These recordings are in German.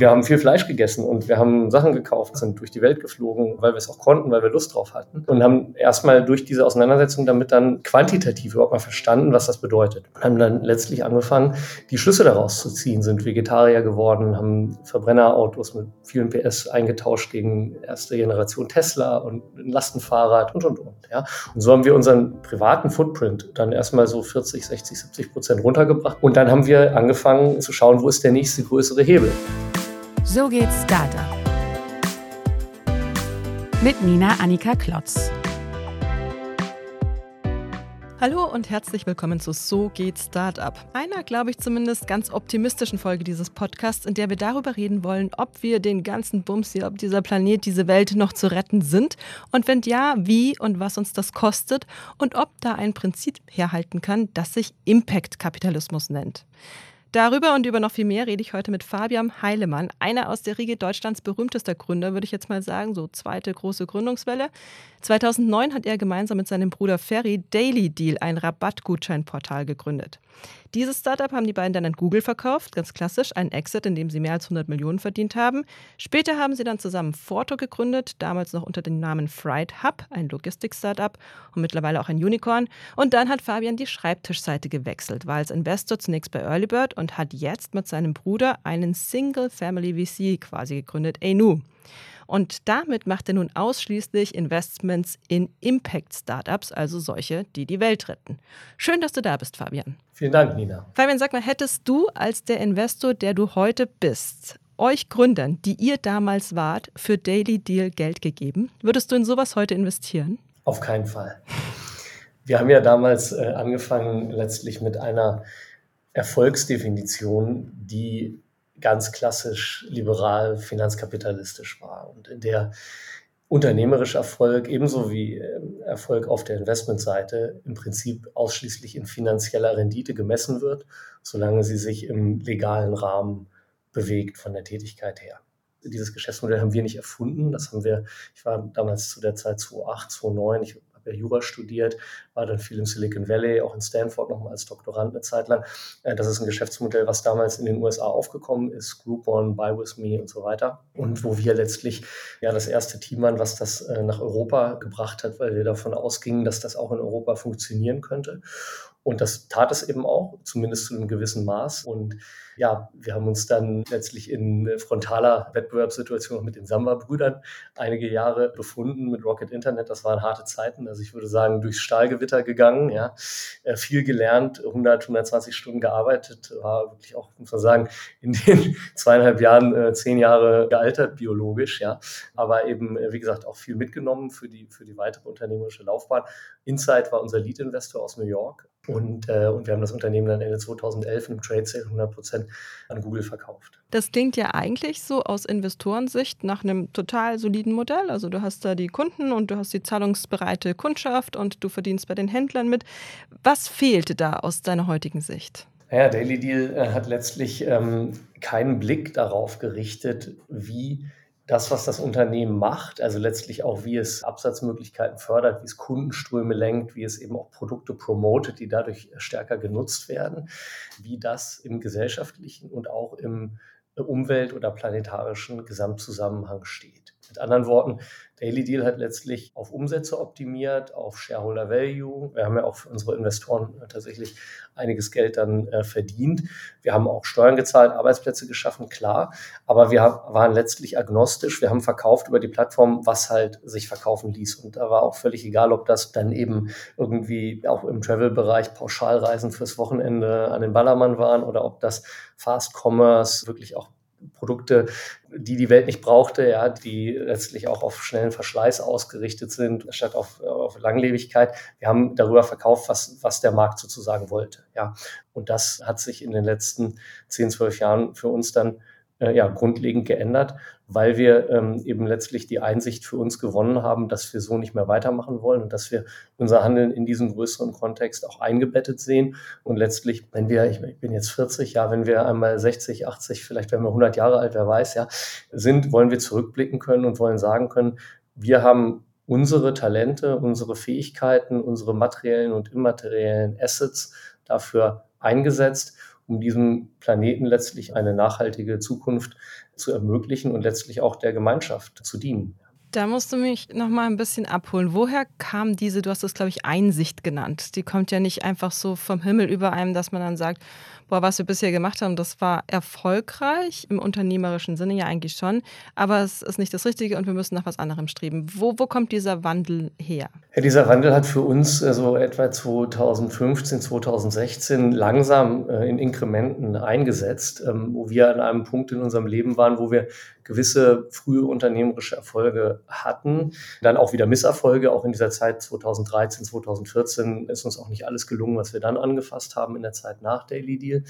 Wir haben viel Fleisch gegessen und wir haben Sachen gekauft, sind durch die Welt geflogen, weil wir es auch konnten, weil wir Lust drauf hatten und haben erstmal durch diese Auseinandersetzung damit dann quantitativ überhaupt mal verstanden, was das bedeutet. Und haben dann letztlich angefangen, die Schlüsse daraus zu ziehen, sind Vegetarier geworden, haben Verbrennerautos mit vielen PS eingetauscht gegen erste Generation Tesla und ein Lastenfahrrad und und und. Ja. Und so haben wir unseren privaten Footprint dann erstmal so 40, 60, 70 Prozent runtergebracht. Und dann haben wir angefangen zu schauen, wo ist der nächste größere Hebel. So geht's Startup. Mit Nina Annika Klotz. Hallo und herzlich willkommen zu So geht Startup. Einer, glaube ich zumindest, ganz optimistischen Folge dieses Podcasts, in der wir darüber reden wollen, ob wir den ganzen Bums hier, ob dieser Planet, diese Welt noch zu retten sind und wenn ja, wie und was uns das kostet und ob da ein Prinzip herhalten kann, das sich Impact-Kapitalismus nennt. Darüber und über noch viel mehr rede ich heute mit Fabian Heilemann, einer aus der Riege Deutschlands berühmtester Gründer, würde ich jetzt mal sagen, so zweite große Gründungswelle. 2009 hat er gemeinsam mit seinem Bruder Ferry Daily Deal, ein Rabattgutscheinportal, gegründet. Dieses Startup haben die beiden dann an Google verkauft, ganz klassisch, ein Exit, in dem sie mehr als 100 Millionen verdient haben. Später haben sie dann zusammen Forto gegründet, damals noch unter dem Namen Fright Hub, ein Logistik-Startup und mittlerweile auch ein Unicorn. Und dann hat Fabian die Schreibtischseite gewechselt, war als Investor zunächst bei Earlybird und hat jetzt mit seinem Bruder einen Single-Family VC quasi gegründet, Enu. Und damit macht er nun ausschließlich Investments in Impact-Startups, also solche, die die Welt retten. Schön, dass du da bist, Fabian. Vielen Dank, Nina. Fabian, sag mal, hättest du als der Investor, der du heute bist, euch Gründern, die ihr damals wart, für Daily Deal Geld gegeben? Würdest du in sowas heute investieren? Auf keinen Fall. Wir haben ja damals äh, angefangen letztlich mit einer Erfolgsdefinition, die ganz klassisch liberal finanzkapitalistisch war und in der unternehmerischer Erfolg ebenso wie ähm, Erfolg auf der Investmentseite im Prinzip ausschließlich in finanzieller Rendite gemessen wird, solange sie sich im legalen Rahmen bewegt von der Tätigkeit her. Dieses Geschäftsmodell haben wir nicht erfunden. Das haben wir, ich war damals zu der Zeit 2008, 2009, ich habe ja Jura studiert, war dann viel im Silicon Valley, auch in Stanford nochmal als Doktorand eine Zeit lang. Äh, das ist ein Geschäftsmodell, was damals in den USA aufgekommen ist, Group One, Buy With Me und so weiter. Und wo wir letztlich ja das erste Team waren, was das äh, nach Europa gebracht hat, weil wir davon ausgingen, dass das auch in Europa funktionieren könnte. Und das tat es eben auch, zumindest zu einem gewissen Maß. Und ja, wir haben uns dann letztlich in frontaler Wettbewerbssituation mit den Samba-Brüdern einige Jahre befunden mit Rocket Internet. Das waren harte Zeiten. Also ich würde sagen, durchs Stahlgewitter gegangen, ja, äh, viel gelernt, 100, 120 Stunden gearbeitet, war wirklich auch, muss man sagen, in den zweieinhalb Jahren äh, zehn Jahre gealtert biologisch, ja, aber eben, äh, wie gesagt, auch viel mitgenommen für die, für die weitere unternehmerische Laufbahn. Insight war unser Lead-Investor aus New York und, äh, und wir haben das Unternehmen dann Ende 2011 im Trade Sale 100 Prozent an Google verkauft. Das klingt ja eigentlich so aus Investorensicht nach einem total soliden Modell. Also du hast da die Kunden und du hast die zahlungsbereite Kundschaft und du verdienst bei den Händlern mit. Was fehlte da aus deiner heutigen Sicht? Ja, Daily Deal äh, hat letztlich ähm, keinen Blick darauf gerichtet, wie das, was das Unternehmen macht, also letztlich auch, wie es Absatzmöglichkeiten fördert, wie es Kundenströme lenkt, wie es eben auch Produkte promotet, die dadurch stärker genutzt werden, wie das im gesellschaftlichen und auch im Umwelt- oder planetarischen Gesamtzusammenhang steht. Mit anderen Worten, Daily Deal hat letztlich auf Umsätze optimiert, auf Shareholder Value. Wir haben ja auch für unsere Investoren tatsächlich einiges Geld dann äh, verdient. Wir haben auch Steuern gezahlt, Arbeitsplätze geschaffen, klar. Aber wir waren letztlich agnostisch. Wir haben verkauft über die Plattform, was halt sich verkaufen ließ. Und da war auch völlig egal, ob das dann eben irgendwie auch im Travel-Bereich Pauschalreisen fürs Wochenende an den Ballermann waren oder ob das Fast Commerce wirklich auch Produkte, die die Welt nicht brauchte, ja, die letztlich auch auf schnellen Verschleiß ausgerichtet sind, statt auf, auf Langlebigkeit. Wir haben darüber verkauft, was, was der Markt sozusagen wollte, ja. Und das hat sich in den letzten 10, 12 Jahren für uns dann äh, ja, grundlegend geändert, weil wir ähm, eben letztlich die Einsicht für uns gewonnen haben, dass wir so nicht mehr weitermachen wollen und dass wir unser Handeln in diesem größeren Kontext auch eingebettet sehen. Und letztlich, wenn wir, ich, ich bin jetzt 40, ja, wenn wir einmal 60, 80, vielleicht werden wir 100 Jahre alt, wer weiß, ja, sind, wollen wir zurückblicken können und wollen sagen können, wir haben unsere Talente, unsere Fähigkeiten, unsere materiellen und immateriellen Assets dafür eingesetzt um diesem Planeten letztlich eine nachhaltige Zukunft zu ermöglichen und letztlich auch der Gemeinschaft zu dienen. Da musst du mich noch mal ein bisschen abholen. Woher kam diese, du hast das, glaube ich, Einsicht genannt? Die kommt ja nicht einfach so vom Himmel über einem, dass man dann sagt, boah, was wir bisher gemacht haben, das war erfolgreich, im unternehmerischen Sinne ja eigentlich schon, aber es ist nicht das Richtige und wir müssen nach was anderem streben. Wo, wo kommt dieser Wandel her? Ja, dieser Wandel hat für uns so also etwa 2015, 2016 langsam äh, in Inkrementen eingesetzt, ähm, wo wir an einem Punkt in unserem Leben waren, wo wir gewisse frühe unternehmerische Erfolge hatten, dann auch wieder Misserfolge. Auch in dieser Zeit 2013, 2014 ist uns auch nicht alles gelungen, was wir dann angefasst haben in der Zeit nach Daily Deal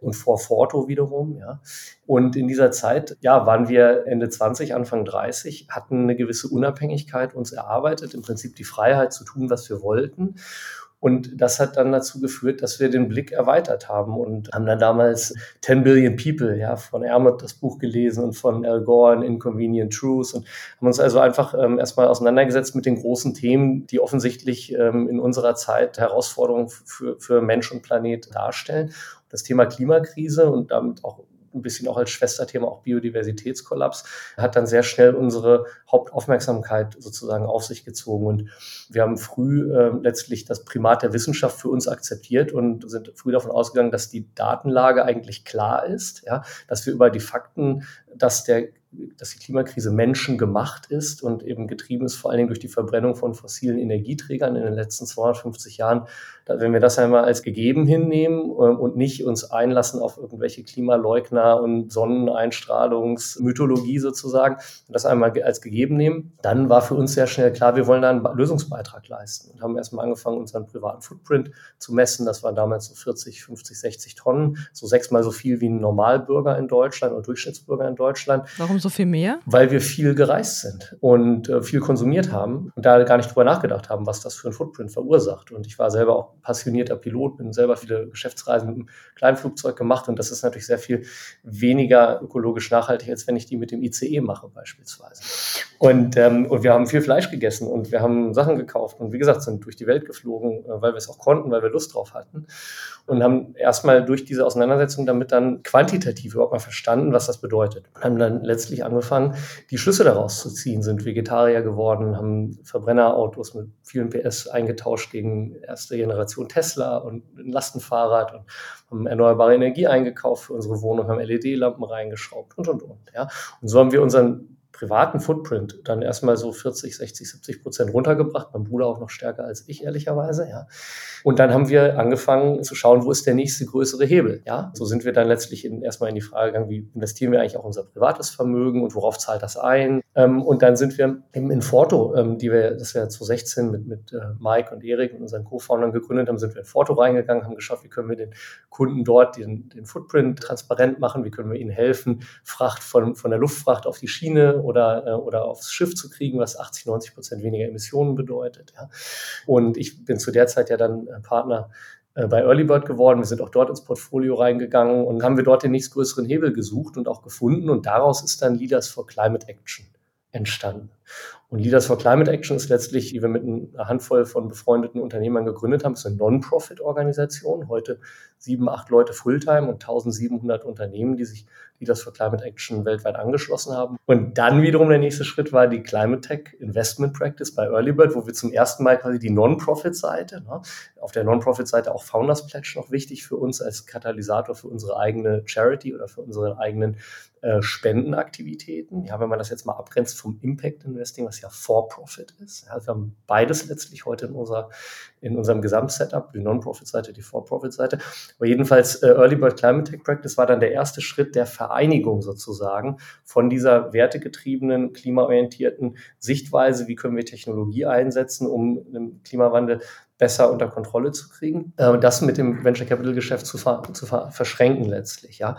und vor Forto wiederum. Ja. Und in dieser Zeit, ja, waren wir Ende 20, Anfang 30, hatten eine gewisse Unabhängigkeit uns erarbeitet, im Prinzip die Freiheit zu tun, was wir wollten. Und das hat dann dazu geführt, dass wir den Blick erweitert haben und haben dann damals 10 Billion People, ja, von Ermot das Buch gelesen und von Al Gore in Inconvenient Truths und haben uns also einfach ähm, erstmal auseinandergesetzt mit den großen Themen, die offensichtlich ähm, in unserer Zeit Herausforderungen für, für Mensch und Planet darstellen. Das Thema Klimakrise und damit auch ein bisschen auch als Schwesterthema auch Biodiversitätskollaps, hat dann sehr schnell unsere Hauptaufmerksamkeit sozusagen auf sich gezogen. Und wir haben früh äh, letztlich das Primat der Wissenschaft für uns akzeptiert und sind früh davon ausgegangen, dass die Datenlage eigentlich klar ist, ja, dass wir über die Fakten, dass der dass die Klimakrise menschengemacht ist und eben getrieben ist vor allen Dingen durch die Verbrennung von fossilen Energieträgern in den letzten 250 Jahren. wenn wir das einmal als gegeben hinnehmen ähm, und nicht uns einlassen auf irgendwelche Klimaleugner und Sonneneinstrahlungsmythologie sozusagen, das einmal als gegeben nehmen, dann war für uns sehr schnell klar, wir wollen da einen Lösungsbeitrag leisten und haben erstmal angefangen, unseren privaten Footprint zu messen. Das war damals so 40, 50, 60 Tonnen, so sechsmal so viel wie ein Normalbürger in Deutschland oder Durchschnittsbürger in Deutschland. Warum so viel mehr? Weil wir viel gereist sind und äh, viel konsumiert haben und da gar nicht drüber nachgedacht haben, was das für ein Footprint verursacht. Und ich war selber auch passionierter Pilot, bin selber viele Geschäftsreisen mit einem Kleinflugzeug gemacht und das ist natürlich sehr viel weniger ökologisch nachhaltig, als wenn ich die mit dem ICE mache beispielsweise. Und, ähm, und wir haben viel Fleisch gegessen und wir haben Sachen gekauft und wie gesagt, sind durch die Welt geflogen, äh, weil wir es auch konnten, weil wir Lust drauf hatten und haben erstmal durch diese Auseinandersetzung damit dann quantitativ überhaupt mal verstanden, was das bedeutet. Und haben dann letztlich angefangen, die Schlüsse daraus zu ziehen, sind Vegetarier geworden, haben Verbrennerautos mit vielen PS eingetauscht gegen erste Generation Tesla und ein Lastenfahrrad und haben erneuerbare Energie eingekauft für unsere Wohnung, haben LED-Lampen reingeschraubt und und und. Ja. Und so haben wir unseren privaten Footprint dann erstmal so 40, 60, 70 Prozent runtergebracht. Mein Bruder auch noch stärker als ich, ehrlicherweise, ja. Und dann haben wir angefangen zu schauen, wo ist der nächste größere Hebel, ja. So sind wir dann letztlich in, erstmal in die Frage gegangen, wie investieren wir eigentlich auch unser privates Vermögen und worauf zahlt das ein? Ähm, und dann sind wir im Inforto, ähm, die wir, das wir 2016 mit, mit äh, Mike und Erik und unseren Co-Foundern gegründet haben, sind wir in Forto reingegangen, haben geschaut, wie können wir den Kunden dort den, den Footprint transparent machen, wie können wir ihnen helfen, Fracht von, von der Luftfracht auf die Schiene oder, äh, oder aufs Schiff zu kriegen, was 80, 90 Prozent weniger Emissionen bedeutet. Ja. Und ich bin zu der Zeit ja dann äh, Partner äh, bei Earlybird geworden. Wir sind auch dort ins Portfolio reingegangen und haben wir dort den nächstgrößeren Hebel gesucht und auch gefunden. Und daraus ist dann Leaders for Climate Action entstanden. Und Leaders for Climate Action ist letztlich, die wir mit einer Handvoll von befreundeten Unternehmern gegründet haben, ist eine Non-Profit-Organisation. Heute sieben, acht Leute Fulltime und 1700 Unternehmen, die sich Leaders for Climate Action weltweit angeschlossen haben. Und dann wiederum der nächste Schritt war die Climate Tech Investment Practice bei Earlybird, wo wir zum ersten Mal quasi die Non-Profit-Seite, ne, auf der Non-Profit-Seite auch Founders Pledge noch wichtig für uns als Katalysator für unsere eigene Charity oder für unsere eigenen äh, Spendenaktivitäten. Ja, wenn man das jetzt mal abgrenzt vom Impact Investing, was ja For-Profit ist. Ja, wir haben beides letztlich heute in, unserer, in unserem Gesamtsetup, die Non-Profit-Seite, die For-Profit-Seite. Aber jedenfalls äh, Early Bird Climate Tech Practice war dann der erste Schritt der Vereinigung sozusagen von dieser wertegetriebenen, klimaorientierten Sichtweise, wie können wir Technologie einsetzen, um den Klimawandel besser unter Kontrolle zu kriegen, äh, das mit dem Venture Capital Geschäft zu, ver zu ver verschränken letztlich, ja.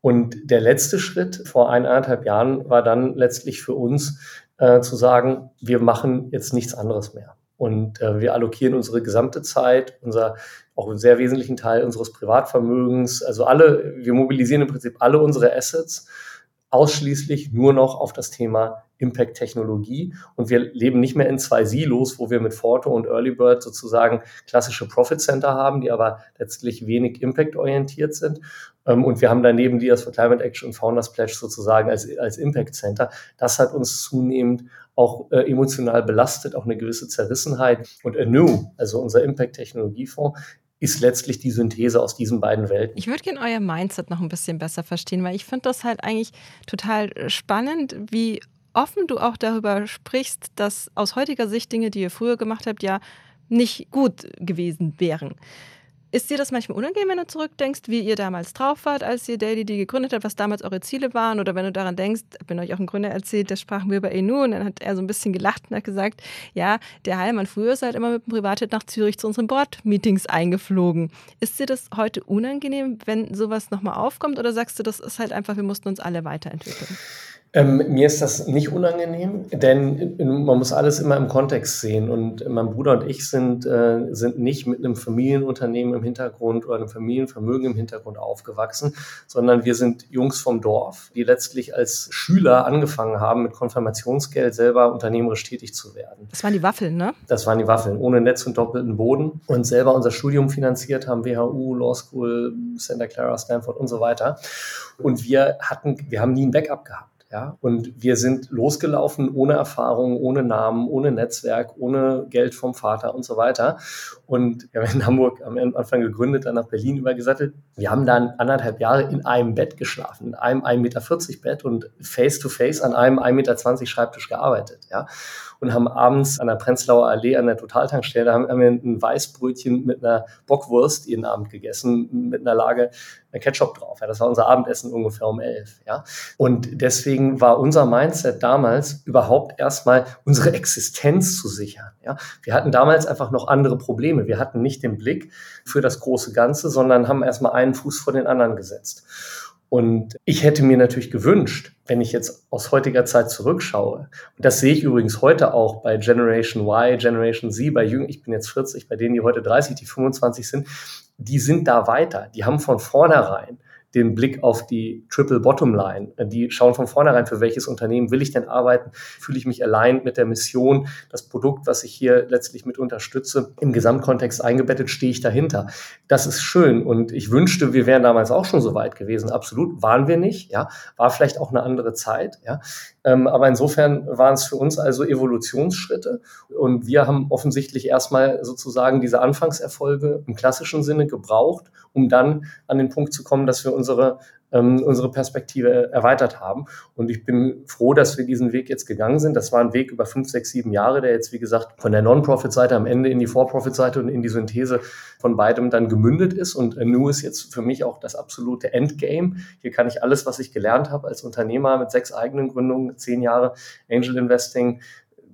Und der letzte Schritt vor eineinhalb Jahren war dann letztlich für uns äh, zu sagen, wir machen jetzt nichts anderes mehr. Und äh, wir allokieren unsere gesamte Zeit, unser auch einen sehr wesentlichen Teil unseres Privatvermögens, also alle, wir mobilisieren im Prinzip alle unsere Assets ausschließlich nur noch auf das Thema Impact-Technologie. Und wir leben nicht mehr in zwei Silos, wo wir mit Forto und Early Bird sozusagen klassische Profit Center haben, die aber letztlich wenig Impact-orientiert sind. Ähm, und wir haben daneben die das für Climate Action und Founders Pledge sozusagen als, als Impact Center. Das hat uns zunehmend auch äh, emotional belastet, auch eine gewisse Zerrissenheit. Und Anew, also unser Impact-Technologiefonds, ist letztlich die Synthese aus diesen beiden Welten. Ich würde gerne euer Mindset noch ein bisschen besser verstehen, weil ich finde das halt eigentlich total spannend, wie offen du auch darüber sprichst, dass aus heutiger Sicht Dinge, die ihr früher gemacht habt, ja nicht gut gewesen wären. Ist dir das manchmal unangenehm, wenn du zurückdenkst, wie ihr damals drauf wart, als ihr Daily D gegründet habt, was damals eure Ziele waren? Oder wenn du daran denkst, wenn euch auch ein Gründer erzählt, da sprachen wir über Enu und dann hat er so ein bisschen gelacht und hat gesagt, ja, der Heilmann früher ist halt immer mit dem Privatjet nach Zürich zu unseren Board-Meetings eingeflogen. Ist dir das heute unangenehm, wenn sowas nochmal aufkommt? Oder sagst du, das ist halt einfach, wir mussten uns alle weiterentwickeln? Ähm, mir ist das nicht unangenehm, denn man muss alles immer im Kontext sehen. Und mein Bruder und ich sind, äh, sind nicht mit einem Familienunternehmen im Hintergrund oder einem Familienvermögen im Hintergrund aufgewachsen, sondern wir sind Jungs vom Dorf, die letztlich als Schüler angefangen haben, mit Konfirmationsgeld selber unternehmerisch tätig zu werden. Das waren die Waffeln, ne? Das waren die Waffeln, ohne Netz und doppelten Boden. Und selber unser Studium finanziert haben, WHU, Law School, Santa Clara, Stanford und so weiter. Und wir hatten, wir haben nie ein Backup gehabt. Ja, und wir sind losgelaufen ohne Erfahrung, ohne Namen, ohne Netzwerk, ohne Geld vom Vater und so weiter. Und wir haben in Hamburg am Anfang gegründet, dann nach Berlin übergesattelt. Wir haben dann anderthalb Jahre in einem Bett geschlafen, in einem 1,40 Meter Bett und face to face an einem 1,20 Meter Schreibtisch gearbeitet. Ja, und haben abends an der Prenzlauer Allee an der Totaltankstelle haben, haben wir ein Weißbrötchen mit einer Bockwurst jeden Abend gegessen, mit einer Lage Ketchup drauf. Ja, das war unser Abendessen ungefähr um elf. Ja, und deswegen war unser Mindset damals überhaupt erstmal unsere Existenz zu sichern. Ja, wir hatten damals einfach noch andere Probleme. Wir hatten nicht den Blick für das große Ganze, sondern haben erstmal einen Fuß vor den anderen gesetzt. Und ich hätte mir natürlich gewünscht, wenn ich jetzt aus heutiger Zeit zurückschaue, und das sehe ich übrigens heute auch bei Generation Y, Generation Z, bei Jüngern, ich bin jetzt 40, bei denen, die heute 30, die 25 sind, die sind da weiter. Die haben von vornherein den Blick auf die Triple Bottom Line. Die schauen von vornherein, für welches Unternehmen will ich denn arbeiten? Fühle ich mich allein mit der Mission? Das Produkt, was ich hier letztlich mit unterstütze, im Gesamtkontext eingebettet, stehe ich dahinter. Das ist schön und ich wünschte, wir wären damals auch schon so weit gewesen. Absolut waren wir nicht. Ja, war vielleicht auch eine andere Zeit. Ja, aber insofern waren es für uns also Evolutionsschritte. Und wir haben offensichtlich erstmal sozusagen diese Anfangserfolge im klassischen Sinne gebraucht, um dann an den Punkt zu kommen, dass wir unsere, ähm, unsere Perspektive erweitert haben. Und ich bin froh, dass wir diesen Weg jetzt gegangen sind. Das war ein Weg über fünf, sechs, sieben Jahre, der jetzt, wie gesagt, von der Non-Profit-Seite am Ende in die For-Profit-Seite und in die Synthese von beidem dann gemündet ist. Und Nu ist jetzt für mich auch das absolute Endgame. Hier kann ich alles, was ich gelernt habe als Unternehmer mit sechs eigenen Gründungen, zehn Jahre Angel Investing,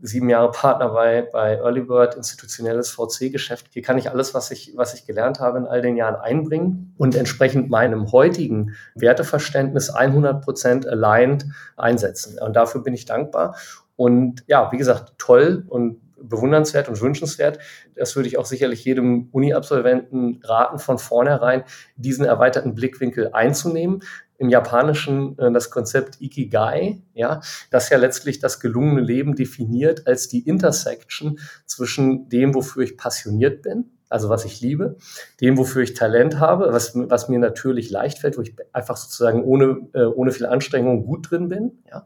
sieben Jahre Partner bei, bei Early Bird, institutionelles VC-Geschäft. Hier kann ich alles, was ich, was ich gelernt habe, in all den Jahren einbringen und entsprechend meinem heutigen Werteverständnis 100 Prozent aligned einsetzen. Und dafür bin ich dankbar. Und ja, wie gesagt, toll und bewundernswert und wünschenswert. Das würde ich auch sicherlich jedem Uni-Absolventen raten, von vornherein diesen erweiterten Blickwinkel einzunehmen im Japanischen äh, das Konzept Ikigai, ja, das ja letztlich das gelungene Leben definiert als die Intersection zwischen dem, wofür ich passioniert bin, also was ich liebe, dem, wofür ich Talent habe, was, was mir natürlich leicht fällt, wo ich einfach sozusagen ohne, äh, ohne viel Anstrengung gut drin bin, ja,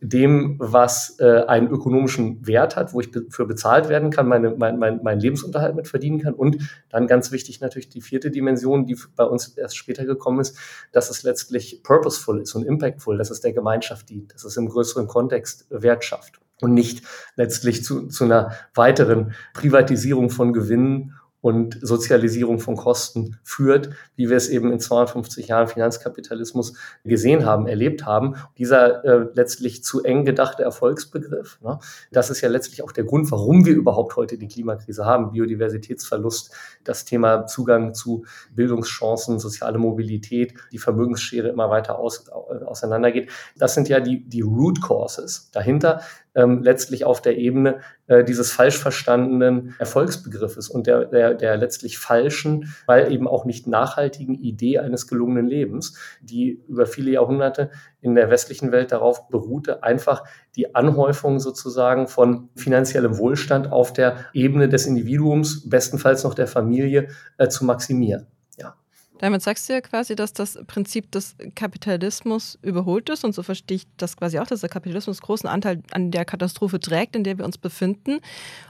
dem, was äh, einen ökonomischen Wert hat, wo ich für bezahlt werden kann, meine, mein, mein, meinen Lebensunterhalt mit verdienen kann. Und dann ganz wichtig natürlich die vierte Dimension, die bei uns erst später gekommen ist, dass es letztlich purposeful ist und impactful, dass es der Gemeinschaft dient, dass es im größeren Kontext Wert schafft und nicht letztlich zu, zu einer weiteren Privatisierung von Gewinnen und Sozialisierung von Kosten führt, wie wir es eben in 250 Jahren Finanzkapitalismus gesehen haben, erlebt haben. Dieser äh, letztlich zu eng gedachte Erfolgsbegriff, ne, das ist ja letztlich auch der Grund, warum wir überhaupt heute die Klimakrise haben. Biodiversitätsverlust, das Thema Zugang zu Bildungschancen, soziale Mobilität, die Vermögensschere immer weiter aus, auseinandergeht. Das sind ja die, die Root Causes dahinter. Ähm, letztlich auf der Ebene äh, dieses falsch verstandenen Erfolgsbegriffes und der, der, der letztlich falschen, weil eben auch nicht nachhaltigen Idee eines gelungenen Lebens, die über viele Jahrhunderte in der westlichen Welt darauf beruhte, einfach die Anhäufung sozusagen von finanziellem Wohlstand auf der Ebene des Individuums, bestenfalls noch der Familie, äh, zu maximieren. Damit sagst du ja quasi, dass das Prinzip des Kapitalismus überholt ist und so verstehe ich das quasi auch, dass der Kapitalismus großen Anteil an der Katastrophe trägt, in der wir uns befinden.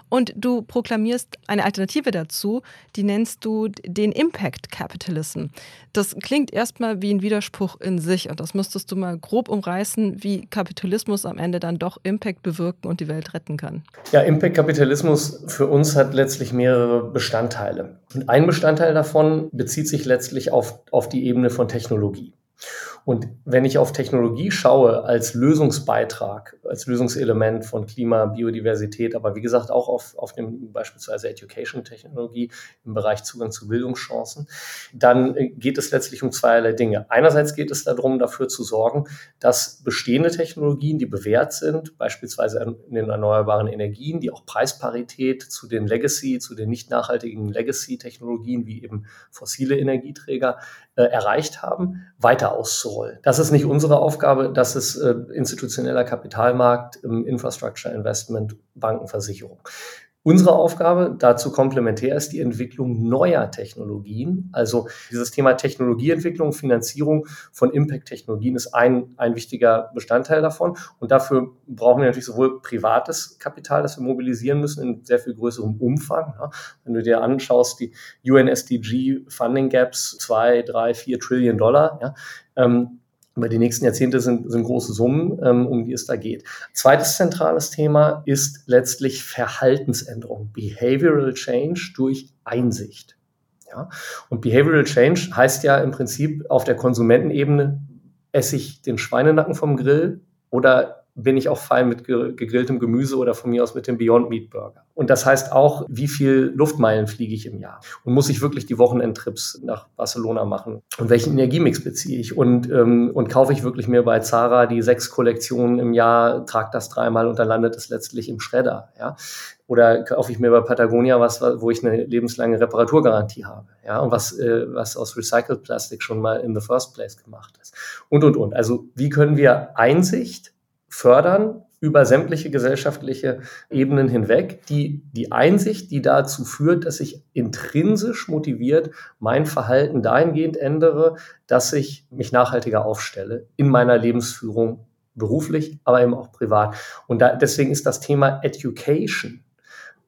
Und du proklamierst eine Alternative dazu, die nennst du den Impact Capitalism. Das klingt erstmal wie ein Widerspruch in sich und das müsstest du mal grob umreißen, wie Kapitalismus am Ende dann doch Impact bewirken und die Welt retten kann. Ja, Impact Kapitalismus für uns hat letztlich mehrere Bestandteile. Und ein Bestandteil davon bezieht sich letztlich auf, auf die Ebene von Technologie. Und wenn ich auf Technologie schaue als Lösungsbeitrag, als Lösungselement von Klima, Biodiversität, aber wie gesagt auch auf, auf dem beispielsweise Education-Technologie im Bereich Zugang zu Bildungschancen, dann äh, geht es letztlich um zweierlei Dinge. Einerseits geht es darum, dafür zu sorgen, dass bestehende Technologien, die bewährt sind, beispielsweise in den erneuerbaren Energien, die auch Preisparität zu den Legacy, zu den nicht nachhaltigen Legacy-Technologien wie eben fossile Energieträger äh, erreicht haben, weiter auszurollen. Das ist nicht unsere Aufgabe, das ist äh, institutioneller Kapitalmarkt, im Infrastructure Investment, Bankenversicherung. Unsere Aufgabe dazu komplementär ist die Entwicklung neuer Technologien. Also dieses Thema Technologieentwicklung, Finanzierung von Impact-Technologien ist ein, ein wichtiger Bestandteil davon. Und dafür brauchen wir natürlich sowohl privates Kapital, das wir mobilisieren müssen in sehr viel größerem Umfang. Ja. Wenn du dir anschaust, die UNSDG Funding Gaps, zwei, drei, vier Trillion Dollar, ja, ähm, über die nächsten Jahrzehnte sind, sind große Summen, ähm, um die es da geht. Zweites zentrales Thema ist letztlich Verhaltensänderung, Behavioral Change durch Einsicht. Ja? Und Behavioral Change heißt ja im Prinzip auf der Konsumentenebene, esse ich den Schweinenacken vom Grill oder bin ich auch fein mit gegrilltem Gemüse oder von mir aus mit dem Beyond Meat Burger. Und das heißt auch, wie viel Luftmeilen fliege ich im Jahr? Und muss ich wirklich die Wochenendtrips nach Barcelona machen? Und welchen Energiemix beziehe ich? Und, ähm, und kaufe ich wirklich mir bei Zara die sechs Kollektionen im Jahr, trage das dreimal und dann landet es letztlich im Schredder? Ja? Oder kaufe ich mir bei Patagonia was, wo ich eine lebenslange Reparaturgarantie habe? Ja, und was, äh, was aus Recycled Plastik schon mal in the first place gemacht ist. Und, und, und. Also, wie können wir Einsicht fördern über sämtliche gesellschaftliche Ebenen hinweg, die, die Einsicht, die dazu führt, dass ich intrinsisch motiviert mein Verhalten dahingehend ändere, dass ich mich nachhaltiger aufstelle in meiner Lebensführung, beruflich, aber eben auch privat. Und da, deswegen ist das Thema Education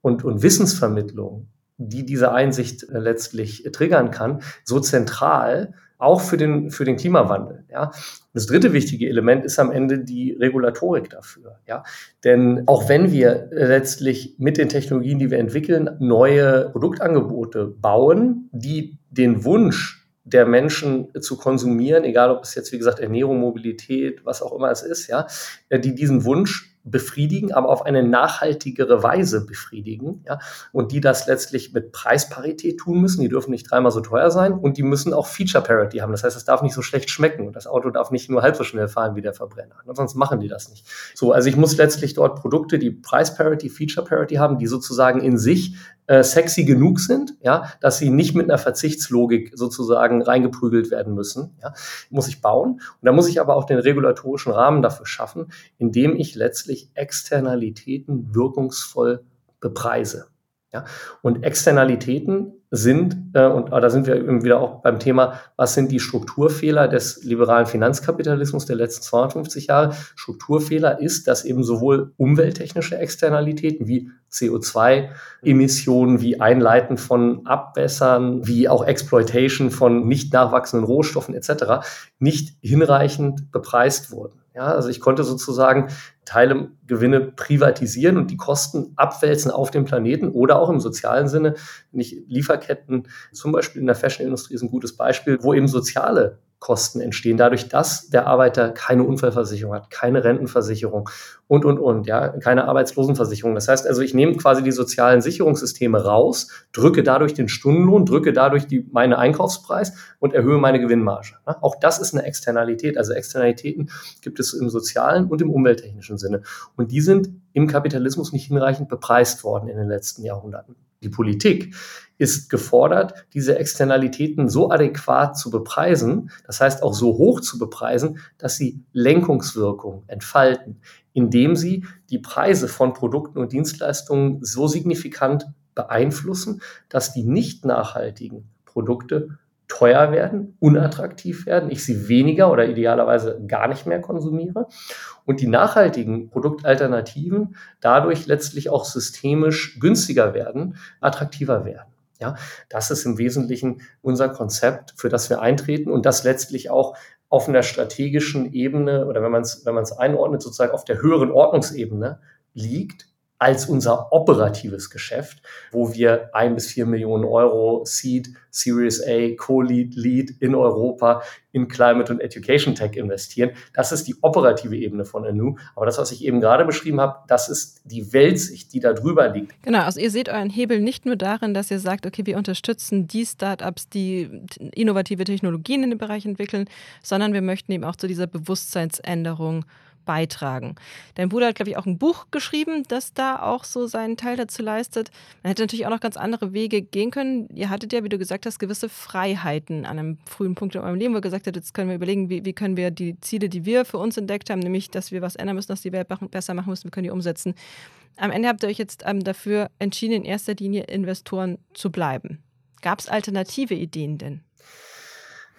und, und Wissensvermittlung, die diese Einsicht äh, letztlich triggern kann, so zentral, auch für den, für den Klimawandel. Ja. Das dritte wichtige Element ist am Ende die Regulatorik dafür. Ja. Denn auch wenn wir letztlich mit den Technologien, die wir entwickeln, neue Produktangebote bauen, die den Wunsch der Menschen zu konsumieren, egal ob es jetzt, wie gesagt, Ernährung, Mobilität, was auch immer es ist, ja, die diesen Wunsch befriedigen, aber auf eine nachhaltigere Weise befriedigen. Ja? Und die das letztlich mit Preisparität tun müssen. Die dürfen nicht dreimal so teuer sein und die müssen auch Feature Parity haben. Das heißt, es darf nicht so schlecht schmecken und das Auto darf nicht nur halb so schnell fahren wie der Verbrenner. Sonst machen die das nicht. So, also ich muss letztlich dort Produkte, die Price Parity, Feature Parity haben, die sozusagen in sich äh, sexy genug sind, ja, dass sie nicht mit einer Verzichtslogik sozusagen reingeprügelt werden müssen, ja, muss ich bauen. Und da muss ich aber auch den regulatorischen Rahmen dafür schaffen, indem ich letztlich Externalitäten wirkungsvoll bepreise. Ja? Und Externalitäten sind, äh, und da sind wir wieder auch beim Thema, was sind die Strukturfehler des liberalen Finanzkapitalismus der letzten 250 Jahre? Strukturfehler ist, dass eben sowohl umwelttechnische Externalitäten wie CO2-Emissionen, wie Einleiten von Abwässern, wie auch Exploitation von nicht nachwachsenden Rohstoffen etc. nicht hinreichend bepreist wurden. Ja, also ich konnte sozusagen Teile Gewinne privatisieren und die Kosten abwälzen auf dem Planeten oder auch im sozialen Sinne, nicht Lieferketten, zum Beispiel in der Fashion-Industrie ist ein gutes Beispiel, wo eben soziale Kosten entstehen, dadurch, dass der Arbeiter keine Unfallversicherung hat, keine Rentenversicherung und, und, und, ja, keine Arbeitslosenversicherung. Das heißt also, ich nehme quasi die sozialen Sicherungssysteme raus, drücke dadurch den Stundenlohn, drücke dadurch die, meine Einkaufspreis und erhöhe meine Gewinnmarge. Auch das ist eine Externalität. Also Externalitäten gibt es im sozialen und im umwelttechnischen Sinne. Und die sind im Kapitalismus nicht hinreichend bepreist worden in den letzten Jahrhunderten. Die Politik ist gefordert, diese Externalitäten so adäquat zu bepreisen, das heißt auch so hoch zu bepreisen, dass sie Lenkungswirkung entfalten, indem sie die Preise von Produkten und Dienstleistungen so signifikant beeinflussen, dass die nicht nachhaltigen Produkte teuer werden, unattraktiv werden, ich sie weniger oder idealerweise gar nicht mehr konsumiere und die nachhaltigen Produktalternativen dadurch letztlich auch systemisch günstiger werden, attraktiver werden. Ja, das ist im Wesentlichen unser Konzept, für das wir eintreten und das letztlich auch auf einer strategischen Ebene oder wenn man es wenn man es einordnet, sozusagen auf der höheren Ordnungsebene liegt als unser operatives Geschäft, wo wir ein bis vier Millionen Euro Seed, Series A, Co-Lead, Lead in Europa in Climate und Education Tech investieren. Das ist die operative Ebene von Anu. Aber das, was ich eben gerade beschrieben habe, das ist die Weltsicht, die da drüber liegt. Genau, also ihr seht euren Hebel nicht nur darin, dass ihr sagt, okay, wir unterstützen die Startups, die innovative Technologien in dem Bereich entwickeln, sondern wir möchten eben auch zu dieser Bewusstseinsänderung beitragen. Dein Bruder hat, glaube ich, auch ein Buch geschrieben, das da auch so seinen Teil dazu leistet. Man hätte natürlich auch noch ganz andere Wege gehen können. Ihr hattet ja, wie du gesagt hast, gewisse Freiheiten an einem frühen Punkt in eurem Leben, wo ihr gesagt habt, jetzt können wir überlegen, wie, wie können wir die Ziele, die wir für uns entdeckt haben, nämlich, dass wir was ändern müssen, dass die Welt besser machen müssen, wir können die umsetzen. Am Ende habt ihr euch jetzt ähm, dafür entschieden, in erster Linie Investoren zu bleiben. Gab es alternative Ideen denn?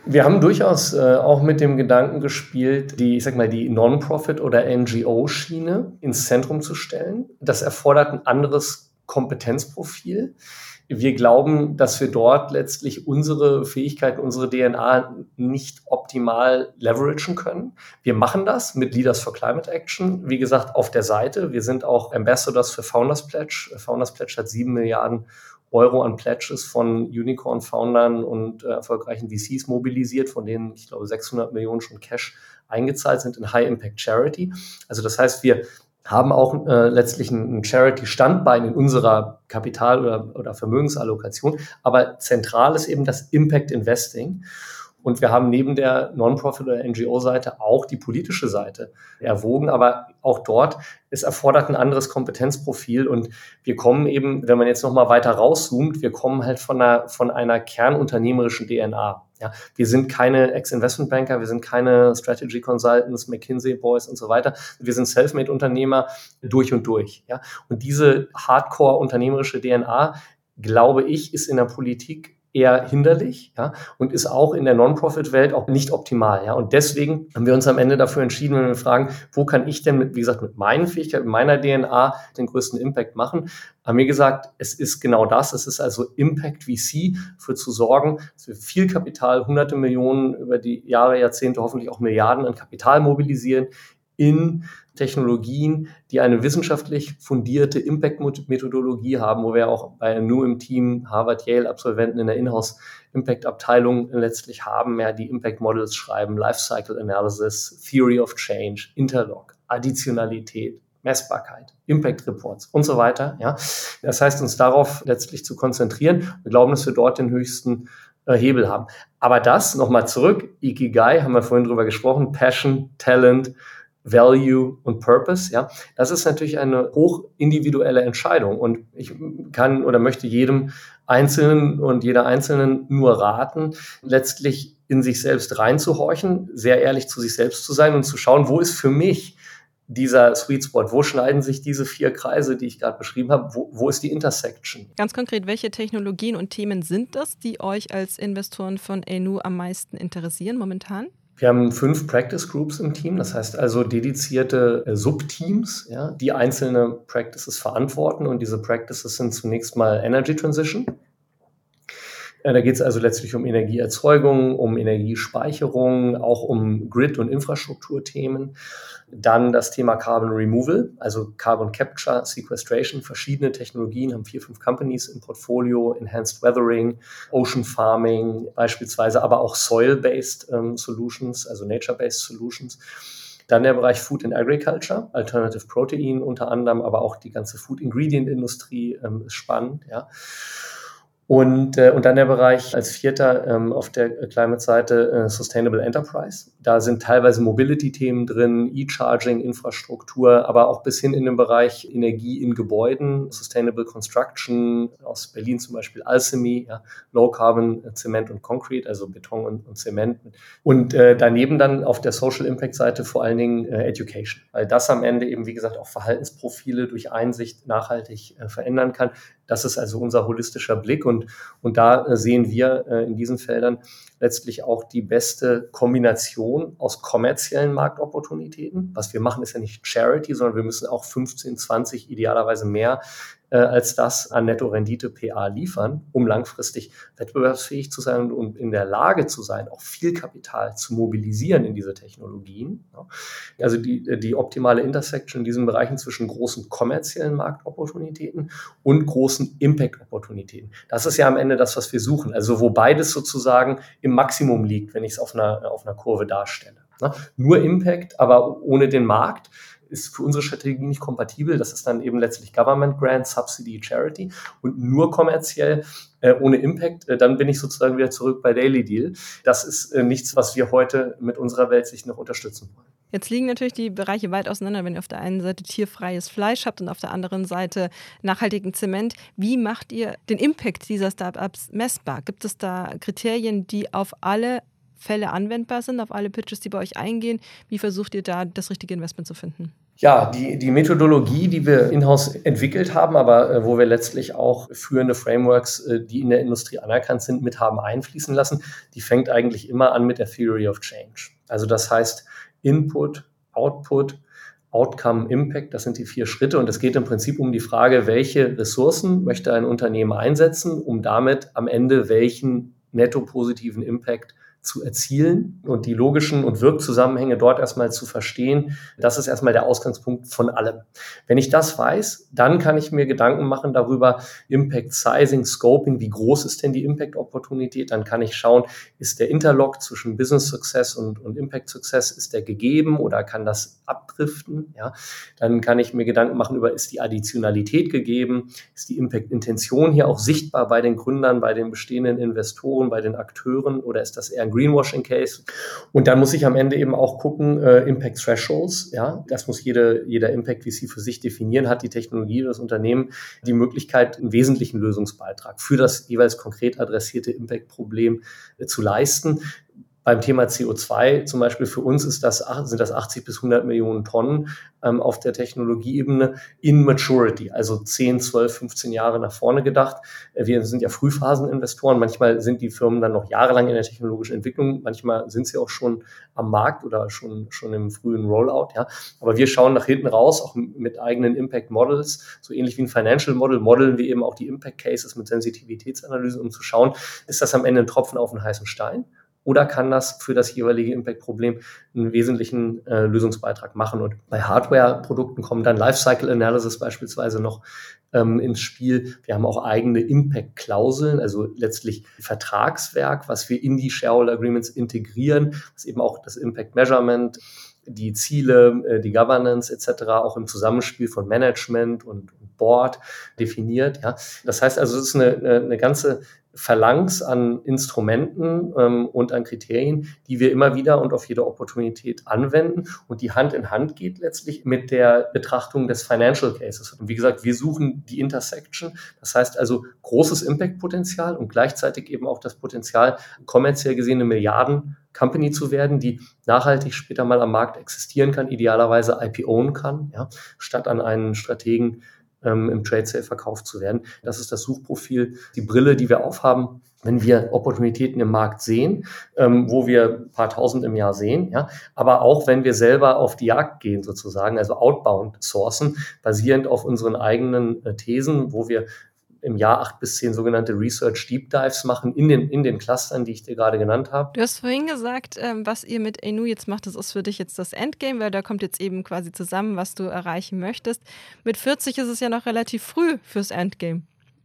Wir haben durchaus äh, auch mit dem Gedanken gespielt, die, ich sag mal, die Non-Profit- oder NGO-Schiene ins Zentrum zu stellen. Das erfordert ein anderes Kompetenzprofil. Wir glauben, dass wir dort letztlich unsere Fähigkeiten, unsere DNA nicht optimal leveragen können. Wir machen das mit Leaders for Climate Action. Wie gesagt, auf der Seite. Wir sind auch Ambassadors für Founders Pledge. Founders Pledge hat sieben Milliarden Euro an Pledges von Unicorn-Foundern und äh, erfolgreichen VCs mobilisiert, von denen ich glaube 600 Millionen schon Cash eingezahlt sind in High Impact Charity. Also das heißt, wir haben auch äh, letztlich ein Charity-Standbein in unserer Kapital- oder, oder Vermögensallokation, aber zentral ist eben das Impact Investing. Und wir haben neben der Non-Profit- oder NGO-Seite auch die politische Seite erwogen. Aber auch dort, es erfordert ein anderes Kompetenzprofil. Und wir kommen eben, wenn man jetzt nochmal weiter rauszoomt, wir kommen halt von einer, von einer kernunternehmerischen DNA. Ja, wir sind keine Ex-Investment-Banker, wir sind keine Strategy Consultants, McKinsey Boys und so weiter. Wir sind Selfmade-Unternehmer durch und durch. Ja, und diese Hardcore-unternehmerische DNA, glaube ich, ist in der Politik eher hinderlich ja, und ist auch in der Non-Profit-Welt auch nicht optimal. Ja. Und deswegen haben wir uns am Ende dafür entschieden, wenn wir fragen, wo kann ich denn mit, wie gesagt, mit meinen Fähigkeiten, mit meiner DNA den größten Impact machen, haben wir gesagt, es ist genau das. Es ist also Impact VC für zu sorgen, dass wir viel Kapital, hunderte Millionen über die Jahre, Jahrzehnte, hoffentlich auch Milliarden an Kapital mobilisieren in Technologien, die eine wissenschaftlich fundierte Impact-Methodologie haben, wo wir auch bei Nu im Team Harvard-Yale-Absolventen in der Inhouse-Impact-Abteilung letztlich haben, ja, die Impact-Models schreiben, Lifecycle Analysis, Theory of Change, Interlock, Additionalität, Messbarkeit, Impact Reports und so weiter. Ja. Das heißt, uns darauf letztlich zu konzentrieren. Wir glauben, dass wir dort den höchsten äh, Hebel haben. Aber das, nochmal zurück, Ikigai, haben wir vorhin drüber gesprochen, Passion, Talent, Value und Purpose, ja, das ist natürlich eine hoch individuelle Entscheidung und ich kann oder möchte jedem Einzelnen und jeder Einzelnen nur raten, letztlich in sich selbst reinzuhorchen, sehr ehrlich zu sich selbst zu sein und zu schauen, wo ist für mich dieser Sweet Spot? Wo schneiden sich diese vier Kreise, die ich gerade beschrieben habe? Wo, wo, ist die Intersection? Ganz konkret, welche Technologien und Themen sind das, die euch als Investoren von ANU am meisten interessieren momentan? Wir haben fünf Practice Groups im Team, das heißt also dedizierte äh, Subteams, ja, die einzelne Practices verantworten. Und diese Practices sind zunächst mal Energy Transition. Äh, da geht es also letztlich um Energieerzeugung, um Energiespeicherung, auch um Grid- und Infrastrukturthemen. Dann das Thema Carbon Removal, also Carbon Capture, Sequestration, verschiedene Technologien, haben vier, fünf Companies im Portfolio, Enhanced Weathering, Ocean Farming beispielsweise, aber auch Soil-Based ähm, Solutions, also Nature-Based Solutions. Dann der Bereich Food and Agriculture, Alternative Protein unter anderem, aber auch die ganze Food Ingredient Industrie ähm, ist spannend, ja. Und, äh, und dann der Bereich als vierter ähm, auf der Climate-Seite äh, Sustainable Enterprise. Da sind teilweise Mobility-Themen drin, E-Charging-Infrastruktur, aber auch bis hin in den Bereich Energie in Gebäuden, Sustainable Construction, aus Berlin zum Beispiel Alchemy, ja, Low Carbon äh, Zement und Concrete, also Beton und, und Zement. Und äh, daneben dann auf der Social Impact-Seite vor allen Dingen äh, Education, weil das am Ende eben, wie gesagt, auch Verhaltensprofile durch Einsicht nachhaltig äh, verändern kann. Das ist also unser holistischer Blick und, und da äh, sehen wir äh, in diesen Feldern letztlich auch die beste Kombination aus kommerziellen Marktopportunitäten. Was wir machen, ist ja nicht Charity, sondern wir müssen auch 15, 20, idealerweise mehr äh, als das an Netto-Rendite PA liefern, um langfristig wettbewerbsfähig zu sein und in der Lage zu sein, auch viel Kapital zu mobilisieren in diese Technologien. Also die, die optimale Intersection in diesen Bereichen zwischen großen kommerziellen Marktopportunitäten und großen Impact-Opportunitäten. Das ist ja am Ende das, was wir suchen. Also wo beides sozusagen im Maximum liegt, wenn ich es auf einer, auf einer Kurve darstelle. Nur Impact, aber ohne den Markt ist für unsere Strategie nicht kompatibel. Das ist dann eben letztlich Government Grant, Subsidy, Charity und nur kommerziell äh, ohne Impact. Äh, dann bin ich sozusagen wieder zurück bei Daily Deal. Das ist äh, nichts, was wir heute mit unserer Welt sich noch unterstützen wollen. Jetzt liegen natürlich die Bereiche weit auseinander, wenn ihr auf der einen Seite tierfreies Fleisch habt und auf der anderen Seite nachhaltigen Zement. Wie macht ihr den Impact dieser Startups messbar? Gibt es da Kriterien, die auf alle Fälle anwendbar sind, auf alle Pitches, die bei euch eingehen? Wie versucht ihr da das richtige Investment zu finden? Ja, die, die Methodologie, die wir in-house entwickelt haben, aber äh, wo wir letztlich auch führende Frameworks, äh, die in der Industrie anerkannt sind, mit haben einfließen lassen, die fängt eigentlich immer an mit der Theory of Change. Also das heißt Input, Output, Outcome, Impact, das sind die vier Schritte und es geht im Prinzip um die Frage, welche Ressourcen möchte ein Unternehmen einsetzen, um damit am Ende welchen netto positiven Impact zu erzielen und die logischen und Wirkzusammenhänge dort erstmal zu verstehen. Das ist erstmal der Ausgangspunkt von allem. Wenn ich das weiß, dann kann ich mir Gedanken machen darüber, Impact Sizing, Scoping, wie groß ist denn die Impact Opportunität? Dann kann ich schauen, ist der Interlock zwischen Business Success und, und Impact Success, ist der gegeben oder kann das abdriften? Ja, dann kann ich mir Gedanken machen über, ist die Additionalität gegeben? Ist die Impact Intention hier auch sichtbar bei den Gründern, bei den bestehenden Investoren, bei den Akteuren oder ist das eher ein Greenwashing Case. Und dann muss ich am Ende eben auch gucken, äh, Impact Thresholds, ja, das muss jede, jeder Impact VC für sich definieren, hat die Technologie, das Unternehmen die Möglichkeit, einen wesentlichen Lösungsbeitrag für das jeweils konkret adressierte Impact-Problem äh, zu leisten beim Thema CO2 zum Beispiel für uns ist das, sind das 80 bis 100 Millionen Tonnen ähm, auf der Technologieebene in Maturity, also 10, 12, 15 Jahre nach vorne gedacht. Äh, wir sind ja Frühphaseninvestoren. Manchmal sind die Firmen dann noch jahrelang in der technologischen Entwicklung. Manchmal sind sie auch schon am Markt oder schon, schon im frühen Rollout. Ja. Aber wir schauen nach hinten raus, auch mit eigenen Impact Models, so ähnlich wie ein Financial Model, modeln wir eben auch die Impact Cases mit Sensitivitätsanalyse, um zu schauen, ist das am Ende ein Tropfen auf einen heißen Stein? Oder kann das für das jeweilige Impact-Problem einen wesentlichen äh, Lösungsbeitrag machen. Und bei Hardware-Produkten kommen dann Lifecycle Analysis beispielsweise noch ähm, ins Spiel. Wir haben auch eigene Impact-Klauseln, also letztlich Vertragswerk, was wir in die Shareholder Agreements integrieren, was eben auch das Impact-Measurement die Ziele, äh, die Governance etc. auch im Zusammenspiel von Management und Board definiert. Ja. Das heißt also, es ist eine, eine ganze Phalanx an Instrumenten ähm, und an Kriterien, die wir immer wieder und auf jede Opportunität anwenden und die Hand in Hand geht letztlich mit der Betrachtung des Financial Cases. Und wie gesagt, wir suchen die Intersection, das heißt also großes Impact-Potenzial und gleichzeitig eben auch das Potenzial, kommerziell gesehen eine Milliarden Company zu werden, die nachhaltig später mal am Markt existieren kann, idealerweise IPOen kann, ja, statt an einen Strategen ähm, im Trade Sale verkauft zu werden. Das ist das Suchprofil, die Brille, die wir aufhaben, wenn wir Opportunitäten im Markt sehen, ähm, wo wir paar tausend im Jahr sehen, ja, aber auch wenn wir selber auf die Jagd gehen sozusagen, also outbound sourcen, basierend auf unseren eigenen äh, Thesen, wo wir im Jahr acht bis zehn sogenannte Research Deep Dives machen in den, in den Clustern, die ich dir gerade genannt habe. Du hast vorhin gesagt, ähm, was ihr mit Enu jetzt macht, das ist für dich jetzt das Endgame, weil da kommt jetzt eben quasi zusammen, was du erreichen möchtest. Mit 40 ist es ja noch relativ früh fürs Endgame.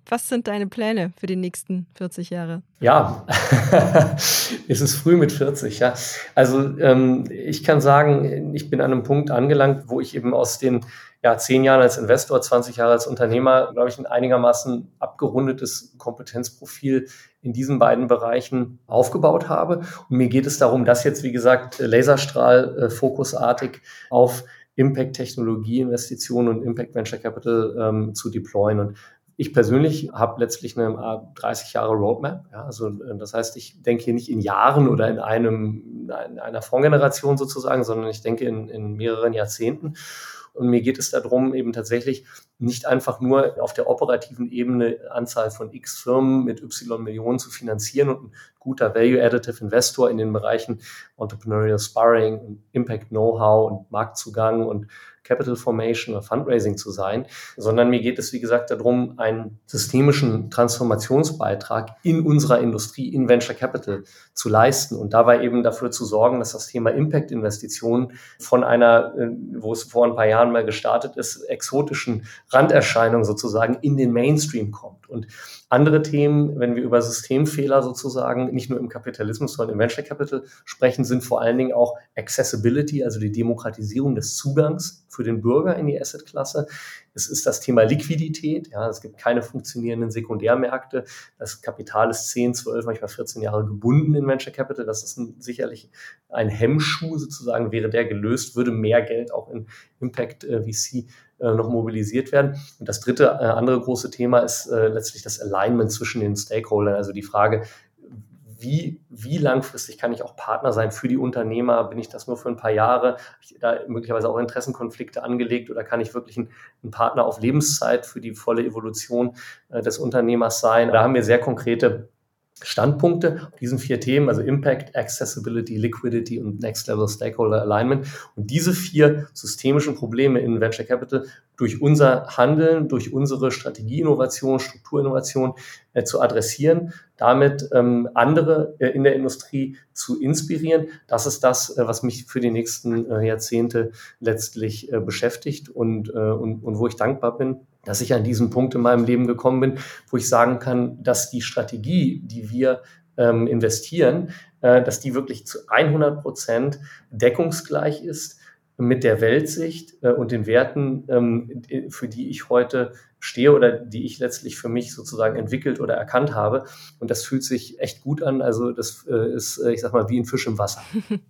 Was sind deine Pläne für die nächsten 40 Jahre? Ja, es ist früh mit 40, ja. Also ähm, ich kann sagen, ich bin an einem Punkt angelangt, wo ich eben aus den ja, zehn Jahren als Investor, 20 Jahre als Unternehmer, glaube ich, ein einigermaßen abgerundetes Kompetenzprofil in diesen beiden Bereichen aufgebaut habe. Und mir geht es darum, das jetzt, wie gesagt, Laserstrahl äh, fokusartig auf Impact-Technologie, Investitionen und Impact Venture Capital ähm, zu deployen. Und ich persönlich habe letztlich eine 30 Jahre Roadmap. Ja, also äh, das heißt, ich denke hier nicht in Jahren oder in einem in einer Fondsgeneration sozusagen, sondern ich denke in, in mehreren Jahrzehnten. Und mir geht es darum, eben tatsächlich nicht einfach nur auf der operativen Ebene Anzahl von X Firmen mit Y Millionen zu finanzieren und ein guter Value Additive Investor in den Bereichen Entrepreneurial Sparring, Impact Know-how und Marktzugang und Capital Formation oder Fundraising zu sein, sondern mir geht es, wie gesagt, darum, einen systemischen Transformationsbeitrag in unserer Industrie, in Venture Capital zu leisten und dabei eben dafür zu sorgen, dass das Thema Impact-Investitionen von einer, äh, wo es vor ein paar Jahren mal gestartet ist, exotischen Randerscheinung sozusagen in den Mainstream kommt. Und andere Themen, wenn wir über Systemfehler sozusagen nicht nur im Kapitalismus, sondern im Venture Capital sprechen, sind vor allen Dingen auch Accessibility, also die Demokratisierung des Zugangs für den Bürger in die Assetklasse. Es ist das Thema Liquidität. Ja, es gibt keine funktionierenden Sekundärmärkte. Das Kapital ist 10, 12, manchmal 14 Jahre gebunden in Venture Capital. Das ist ein, sicherlich ein Hemmschuh sozusagen. Wäre der gelöst, würde mehr Geld auch in Impact äh, VC noch mobilisiert werden. Und das dritte, äh, andere große Thema ist äh, letztlich das Alignment zwischen den Stakeholdern. Also die Frage, wie, wie langfristig kann ich auch Partner sein für die Unternehmer? Bin ich das nur für ein paar Jahre? Habe ich da möglicherweise auch Interessenkonflikte angelegt oder kann ich wirklich ein, ein Partner auf Lebenszeit für die volle Evolution äh, des Unternehmers sein? Da haben wir sehr konkrete Standpunkte auf diesen vier Themen, also Impact, Accessibility, Liquidity und Next Level Stakeholder Alignment. Und diese vier systemischen Probleme in Venture Capital durch unser Handeln, durch unsere Strategieinnovation, Strukturinnovation äh, zu adressieren, damit ähm, andere äh, in der Industrie zu inspirieren. Das ist das, äh, was mich für die nächsten äh, Jahrzehnte letztlich äh, beschäftigt und, äh, und, und wo ich dankbar bin, dass ich an diesen Punkt in meinem Leben gekommen bin, wo ich sagen kann, dass die Strategie, die wir ähm, investieren, äh, dass die wirklich zu 100 Prozent deckungsgleich ist mit der Weltsicht äh, und den Werten, ähm, für die ich heute stehe oder die ich letztlich für mich sozusagen entwickelt oder erkannt habe. Und das fühlt sich echt gut an. Also das äh, ist, äh, ich sag mal, wie ein Fisch im Wasser.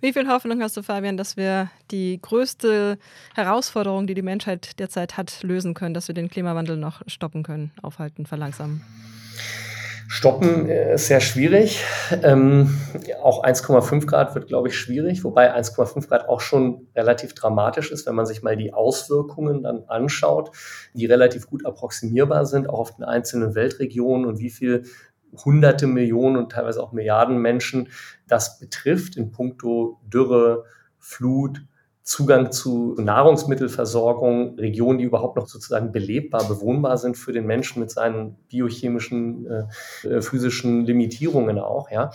Wie viel Hoffnung hast du, Fabian, dass wir die größte Herausforderung, die die Menschheit derzeit hat, lösen können, dass wir den Klimawandel noch stoppen können, aufhalten, verlangsamen? Stoppen äh, ist sehr schwierig. Ähm, auch 1,5 Grad wird, glaube ich, schwierig, wobei 1,5 Grad auch schon relativ dramatisch ist, wenn man sich mal die Auswirkungen dann anschaut, die relativ gut approximierbar sind, auch auf den einzelnen Weltregionen und wie viel hunderte Millionen und teilweise auch Milliarden Menschen das betrifft in puncto Dürre, Flut, Zugang zu Nahrungsmittelversorgung, Regionen, die überhaupt noch sozusagen belebbar, bewohnbar sind für den Menschen mit seinen biochemischen, äh, äh physischen Limitierungen auch, ja.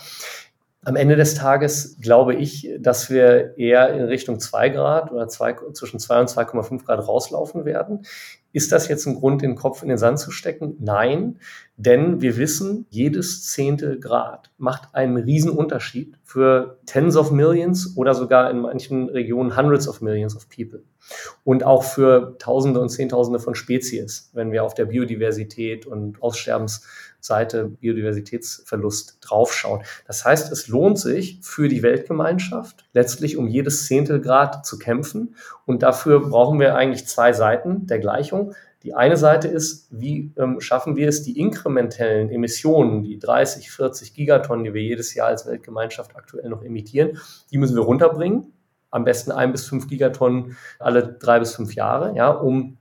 Am Ende des Tages glaube ich, dass wir eher in Richtung 2 Grad oder zwei, zwischen 2 und 2,5 Grad rauslaufen werden. Ist das jetzt ein Grund, den Kopf in den Sand zu stecken? Nein, denn wir wissen, jedes zehnte Grad macht einen riesen Unterschied für Tens of Millions oder sogar in manchen Regionen Hundreds of Millions of People. Und auch für Tausende und Zehntausende von Spezies, wenn wir auf der Biodiversität und Aussterbens Seite Biodiversitätsverlust draufschauen. Das heißt, es lohnt sich für die Weltgemeinschaft letztlich um jedes Zehntel Grad zu kämpfen. Und dafür brauchen wir eigentlich zwei Seiten der Gleichung. Die eine Seite ist, wie ähm, schaffen wir es, die inkrementellen Emissionen, die 30, 40 Gigatonnen, die wir jedes Jahr als Weltgemeinschaft aktuell noch emittieren, die müssen wir runterbringen. Am besten ein bis fünf Gigatonnen alle drei bis fünf Jahre, ja, um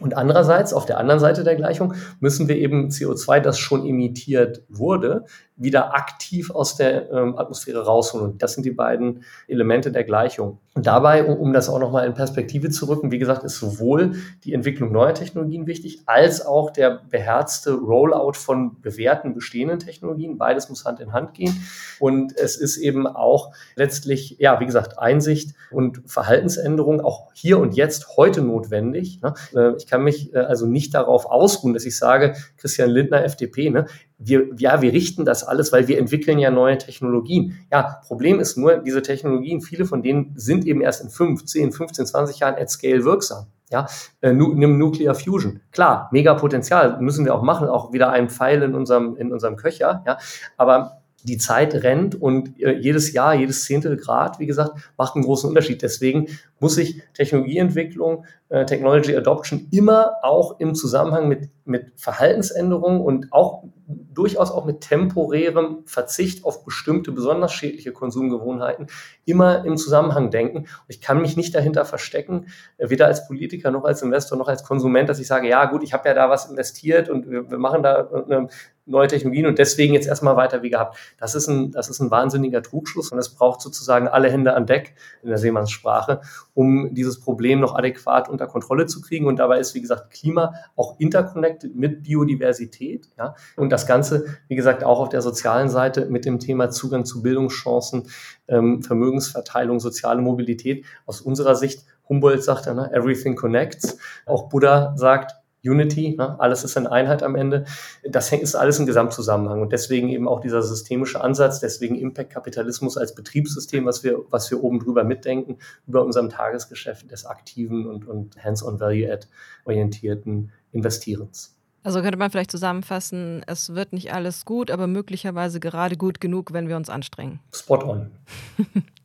und andererseits, auf der anderen Seite der Gleichung, müssen wir eben CO2, das schon emittiert wurde, wieder aktiv aus der ähm, Atmosphäre rausholen. Das sind die beiden Elemente der Gleichung. Und dabei, um, um das auch nochmal in Perspektive zu rücken, wie gesagt, ist sowohl die Entwicklung neuer Technologien wichtig, als auch der beherzte Rollout von bewährten bestehenden Technologien. Beides muss Hand in Hand gehen. Und es ist eben auch letztlich, ja, wie gesagt, Einsicht und Verhaltensänderung auch hier und jetzt heute notwendig. Ne? Äh, ich kann mich äh, also nicht darauf ausruhen, dass ich sage, Christian Lindner, FDP, ne, wir, ja, wir richten das alles, weil wir entwickeln ja neue Technologien. Ja, Problem ist nur, diese Technologien, viele von denen sind eben erst in 5, 10, 15, 20 Jahren at scale wirksam. Ja, äh, nimm Nuclear Fusion. Klar, mega Potenzial, müssen wir auch machen, auch wieder ein Pfeil in unserem, in unserem Köcher. Ja, aber die Zeit rennt und äh, jedes Jahr, jedes Zehntel Grad, wie gesagt, macht einen großen Unterschied. Deswegen muss sich Technologieentwicklung, äh, Technology Adoption immer auch im Zusammenhang mit, mit Verhaltensänderungen und auch durchaus auch mit temporärem Verzicht auf bestimmte besonders schädliche Konsumgewohnheiten immer im Zusammenhang denken. Ich kann mich nicht dahinter verstecken, äh, weder als Politiker noch als Investor noch als Konsument, dass ich sage, ja gut, ich habe ja da was investiert und wir, wir machen da eine neue Technologien und deswegen jetzt erstmal weiter wie gehabt. Das ist ein, das ist ein wahnsinniger Trugschluss und es braucht sozusagen alle Hände an Deck in der Seemannssprache, um dieses Problem noch adäquat unter Kontrolle zu kriegen. Und dabei ist, wie gesagt, Klima auch interconnected mit Biodiversität. Ja? Und das Ganze, wie gesagt, auch auf der sozialen Seite mit dem Thema Zugang zu Bildungschancen, ähm, Vermögensverteilung, soziale Mobilität. Aus unserer Sicht, Humboldt sagt ja, ne, everything connects. Auch Buddha sagt, Unity, ne? alles ist eine Einheit am Ende. Das ist alles ein Gesamtzusammenhang und deswegen eben auch dieser systemische Ansatz, deswegen Impact-Kapitalismus als Betriebssystem, was wir, was wir oben drüber mitdenken, über unserem Tagesgeschäft des aktiven und, und hands-on-value-add-orientierten Investierens. Also könnte man vielleicht zusammenfassen, es wird nicht alles gut, aber möglicherweise gerade gut genug, wenn wir uns anstrengen. Spot on.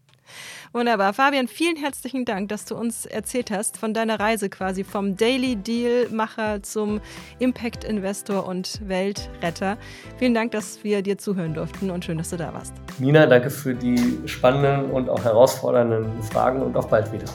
Wunderbar. Fabian, vielen herzlichen Dank, dass du uns erzählt hast von deiner Reise quasi vom Daily Deal Macher zum Impact Investor und Weltretter. Vielen Dank, dass wir dir zuhören durften und schön, dass du da warst. Nina, danke für die spannenden und auch herausfordernden Fragen und auf bald wieder.